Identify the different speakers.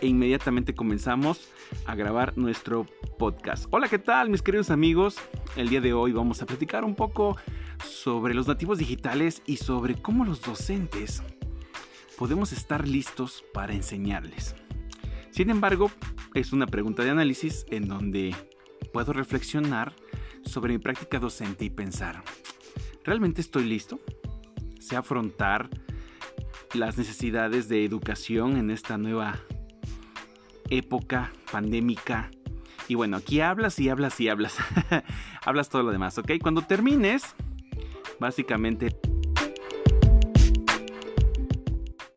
Speaker 1: e inmediatamente comenzamos a grabar nuestro podcast. Hola, ¿qué tal mis queridos amigos? El día de hoy vamos a platicar un poco sobre los nativos digitales y sobre cómo los docentes podemos estar listos para enseñarles. Sin embargo, es una pregunta de análisis en donde puedo reflexionar sobre mi práctica docente y pensar, ¿realmente estoy listo? ¿Sé afrontar las necesidades de educación en esta nueva época pandémica? Y bueno, aquí hablas y hablas y hablas. hablas todo lo demás, ¿ok? Cuando termines, básicamente